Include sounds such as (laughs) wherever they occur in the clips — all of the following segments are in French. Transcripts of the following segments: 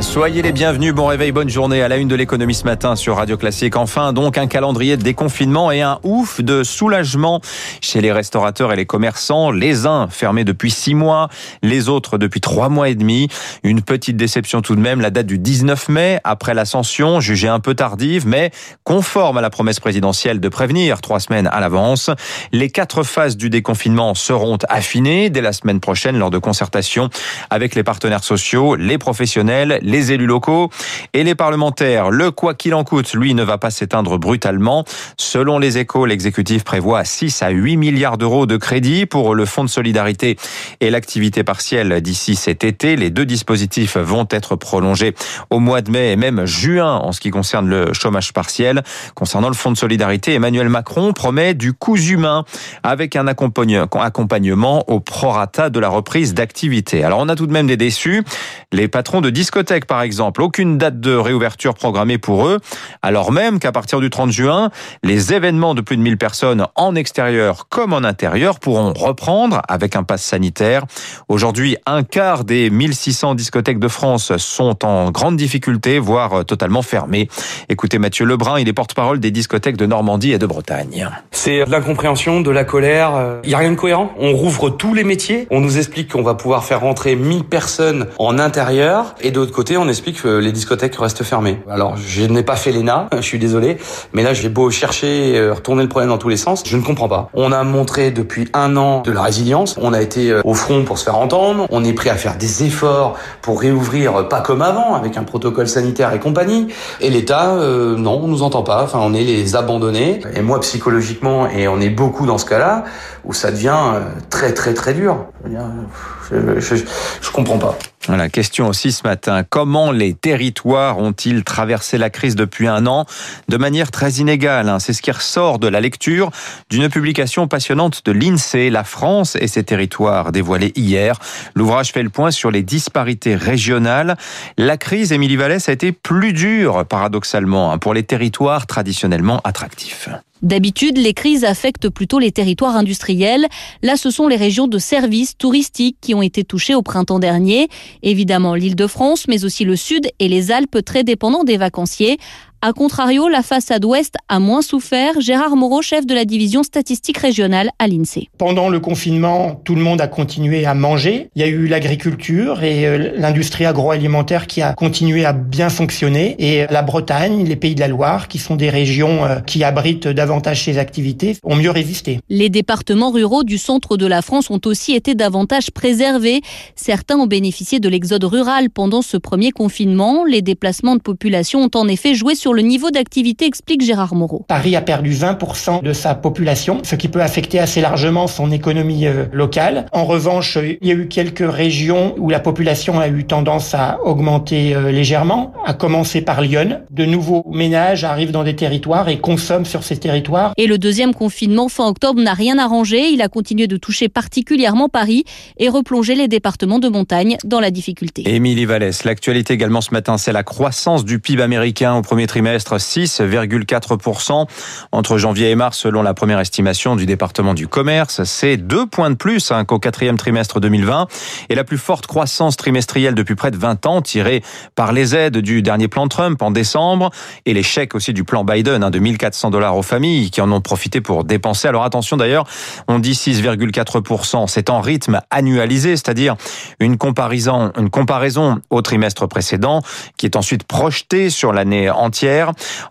Soyez les bienvenus, bon réveil, bonne journée à la une de l'économie ce matin sur Radio Classique. Enfin, donc, un calendrier de déconfinement et un ouf de soulagement chez les restaurateurs et les commerçants. Les uns fermés depuis six mois, les autres depuis trois mois et demi. Une petite déception tout de même, la date du 19 mai, après l'ascension, jugée un peu tardive, mais conforme à la promesse présidentielle de prévenir trois semaines à l'avance. Les quatre phases du déconfinement seront affinées dès la semaine prochaine lors de concertations avec les partenaires sociaux, les professionnels, les élus locaux et les parlementaires. Le quoi qu'il en coûte, lui, ne va pas s'éteindre brutalement. Selon les échos, l'exécutif prévoit 6 à 8 milliards d'euros de crédits pour le fonds de solidarité et l'activité partielle d'ici cet été. Les deux dispositifs vont être prolongés au mois de mai et même juin en ce qui concerne le chômage partiel. Concernant le fonds de solidarité, Emmanuel Macron promet du coût humain avec un accompagnement au prorata de la reprise d'activité. Alors on a tout de même des déçus. Les patrons de discothèques par exemple. Aucune date de réouverture programmée pour eux, alors même qu'à partir du 30 juin, les événements de plus de 1000 personnes en extérieur comme en intérieur pourront reprendre avec un pass sanitaire. Aujourd'hui, un quart des 1600 discothèques de France sont en grande difficulté, voire totalement fermées. Écoutez Mathieu Lebrun, il est porte-parole des discothèques de Normandie et de Bretagne. C'est de l'incompréhension, de la colère. Il n'y a rien de cohérent. On rouvre tous les métiers. On nous explique qu'on va pouvoir faire rentrer 1000 personnes en intérieur et d'autre côté, on explique que les discothèques restent fermées. Alors, je n'ai pas fait l'ENA, (laughs) je suis désolé, mais là, j'ai beau chercher, euh, retourner le problème dans tous les sens, je ne comprends pas. On a montré depuis un an de la résilience, on a été euh, au front pour se faire entendre, on est prêt à faire des efforts pour réouvrir euh, pas comme avant, avec un protocole sanitaire et compagnie, et l'État, non, on nous entend pas, enfin, on est les abandonnés, et moi, psychologiquement, et on est beaucoup dans ce cas-là, où ça devient très, très, très dur. Je, je, je comprends pas. Voilà, question aussi ce matin. Comment les territoires ont-ils traversé la crise depuis un an? De manière très inégale hein? C'est ce qui ressort de la lecture d'une publication passionnante de l'INSEE, La France et ses territoires, dévoilée hier. L'ouvrage fait le point sur les disparités régionales. La crise, Émilie Vallès, a été plus dure, paradoxalement, hein, pour les territoires traditionnellement attractifs. D'habitude, les crises affectent plutôt les territoires industriels. Là, ce sont les régions de services touristiques qui ont été touchées au printemps dernier. Évidemment, l'île de France, mais aussi le sud et les Alpes très dépendants des vacanciers. A contrario, la façade ouest a moins souffert. Gérard Moreau, chef de la division statistique régionale à l'INSEE. Pendant le confinement, tout le monde a continué à manger. Il y a eu l'agriculture et euh, l'industrie agroalimentaire qui a continué à bien fonctionner. Et la Bretagne, les pays de la Loire, qui sont des régions euh, qui abritent davantage ces activités, ont mieux résisté. Les départements ruraux du centre de la France ont aussi été davantage préservés. Certains ont bénéficié de l'exode rural pendant ce premier confinement. Les déplacements de population ont en effet joué sur le niveau d'activité, explique Gérard Moreau. Paris a perdu 20% de sa population, ce qui peut affecter assez largement son économie euh, locale. En revanche, il y a eu quelques régions où la population a eu tendance à augmenter euh, légèrement, à commencer par Lyon. De nouveaux ménages arrivent dans des territoires et consomment sur ces territoires. Et le deuxième confinement fin octobre n'a rien arrangé. Il a continué de toucher particulièrement Paris et replonger les départements de montagne dans la difficulté. Émilie Vallès, l'actualité également ce matin, c'est la croissance du PIB américain au premier trimestre trimestre 6,4% entre janvier et mars selon la première estimation du département du commerce. C'est deux points de plus hein, qu'au quatrième trimestre 2020 et la plus forte croissance trimestrielle depuis près de 20 ans tirée par les aides du dernier plan Trump en décembre et les chèques aussi du plan Biden hein, de 1400 dollars aux familles qui en ont profité pour dépenser. Alors attention d'ailleurs, on dit 6,4%, c'est en rythme annualisé, c'est-à-dire une comparaison, une comparaison au trimestre précédent qui est ensuite projetée sur l'année entière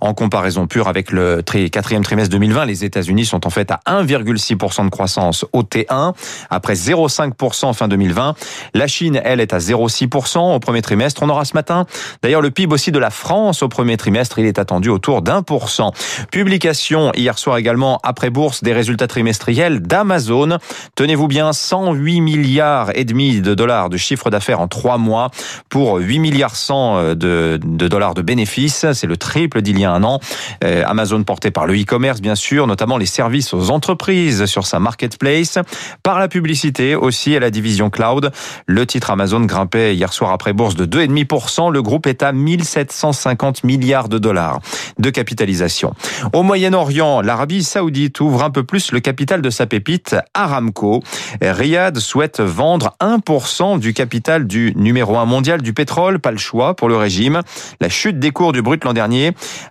en comparaison pure avec le quatrième trimestre 2020, les États-Unis sont en fait à 1,6% de croissance au T1, après 0,5% fin 2020. La Chine, elle, est à 0,6% au premier trimestre. On aura ce matin, d'ailleurs, le PIB aussi de la France au premier trimestre. Il est attendu autour d'un pour cent. Publication hier soir également, après bourse, des résultats trimestriels d'Amazon. Tenez-vous bien, 108 milliards et demi de dollars de chiffre d'affaires en trois mois pour 8 milliards 100 de, de dollars de bénéfices. C'est le triple d'il y a un an. Euh, Amazon porté par le e-commerce, bien sûr, notamment les services aux entreprises sur sa marketplace. Par la publicité aussi à la division cloud. Le titre Amazon grimpait hier soir après bourse de 2,5%. Le groupe est à 1750 milliards de dollars de capitalisation. Au Moyen-Orient, l'Arabie saoudite ouvre un peu plus le capital de sa pépite Aramco. Riyad souhaite vendre 1% du capital du numéro 1 mondial du pétrole. Pas le choix pour le régime. La chute des cours du brut l'an dernier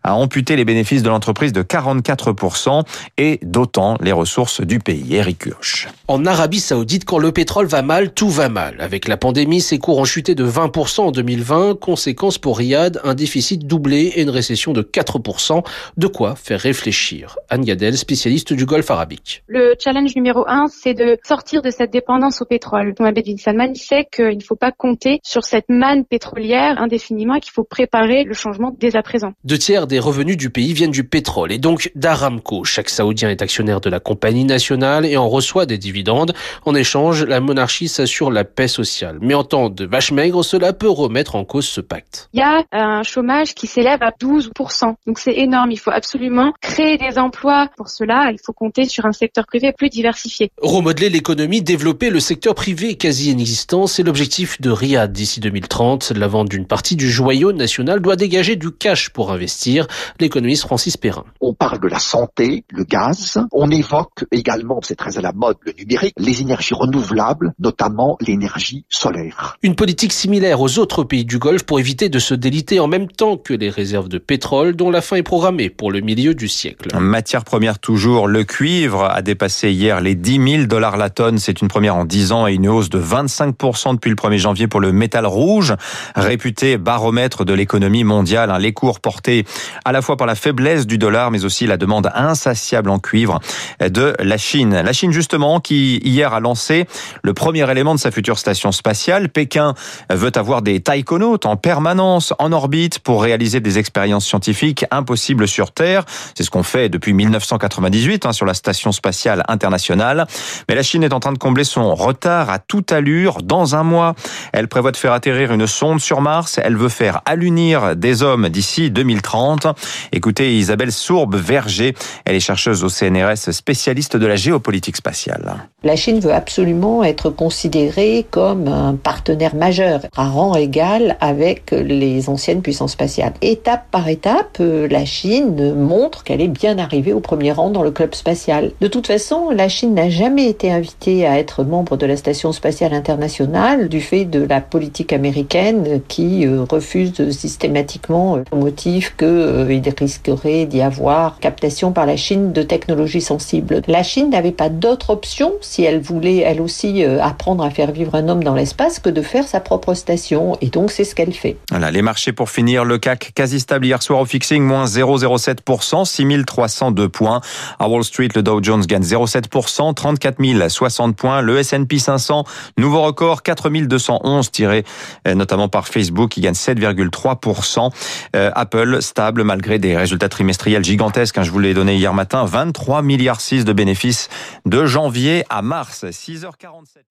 a amputé les bénéfices de l'entreprise de 44% et d'autant les ressources du pays. Eric Kioch. En Arabie Saoudite, quand le pétrole va mal, tout va mal. Avec la pandémie, ses cours ont chuté de 20% en 2020. Conséquence pour Riyad, un déficit doublé et une récession de 4%. De quoi faire réfléchir. Anne Gadel, spécialiste du Golfe arabique. Le challenge numéro un, c'est de sortir de cette dépendance au pétrole. Mohamed bin Salman sait qu'il ne faut pas compter sur cette manne pétrolière indéfiniment et qu'il faut préparer le changement dès à présent. Deux tiers des revenus du pays viennent du pétrole et donc d'Aramco. Chaque Saoudien est actionnaire de la compagnie nationale et en reçoit des dividendes. En échange, la monarchie s'assure la paix sociale. Mais en temps de vache maigre, cela peut remettre en cause ce pacte. Il y a un chômage qui s'élève à 12%. Donc c'est énorme. Il faut absolument créer des emplois. Pour cela, il faut compter sur un secteur privé plus diversifié. Remodeler l'économie, développer le secteur privé quasi inexistant, c'est l'objectif de Riyad d'ici 2030. La vente d'une partie du joyau national doit dégager du cash pour investir. L'économiste Francis Perrin. On parle de la santé, le gaz. On évoque également, c'est très à la mode, le numérique, les énergies renouvelables, notamment l'énergie solaire. Une politique similaire aux autres pays du Golfe pour éviter de se déliter en même temps que les réserves de pétrole dont la fin est programmée pour le milieu du siècle. Matière première toujours, le cuivre a dépassé hier les 10 000 dollars la tonne. C'est une première en 10 ans et une hausse de 25% depuis le 1er janvier pour le métal rouge, réputé baromètre de l'économie mondiale. Les cours portés à la fois par la faiblesse du dollar, mais aussi la demande insatiable en cuivre de la Chine. La Chine, justement, qui hier a lancé le premier élément de sa future station spatiale. Pékin veut avoir des taïkonautes en permanence en orbite pour réaliser des expériences scientifiques impossibles sur Terre. C'est ce qu'on fait depuis 1998 hein, sur la station spatiale internationale. Mais la Chine est en train de combler son retard à toute allure. Dans un mois, elle prévoit de faire atterrir une sonde sur Mars. Elle veut faire allunir des hommes d'ici 2030. Écoutez Isabelle Sourbe-Verger. Elle est chercheuse au CNRS, spécialiste de la géopolitique spatiale. La Chine veut absolument être considérée comme un partenaire majeur à rang égal avec les anciennes puissances spatiales. Étape par étape, la Chine montre qu'elle est bien arrivée au premier rang dans le club spatial. De toute façon, la Chine n'a jamais été invitée à être membre de la station spatiale internationale du fait de la politique américaine qui refuse systématiquement au motif qu'il risquerait d'y avoir captation par la Chine de technologies sensibles. La Chine n'avait pas d'autre option si elle voulait elle aussi apprendre à faire vivre un homme dans l'espace que de faire sa propre station et donc c'est ce qu'elle fait. Voilà, les marchés pour finir, le CAC quasi stable hier soir au fixing, moins 0,07%, 6302 points. À Wall Street, le Dow Jones gagne 0,7%, 34 060 points. Le S&P 500, nouveau record, 4211 tiré notamment par Facebook qui gagne 7,3%. Apple stable malgré des résultats trimestriels gigantesques. Hein, je vous l'ai donné hier matin, 23 milliards 6 de bénéfices de janvier à mars. 6h47.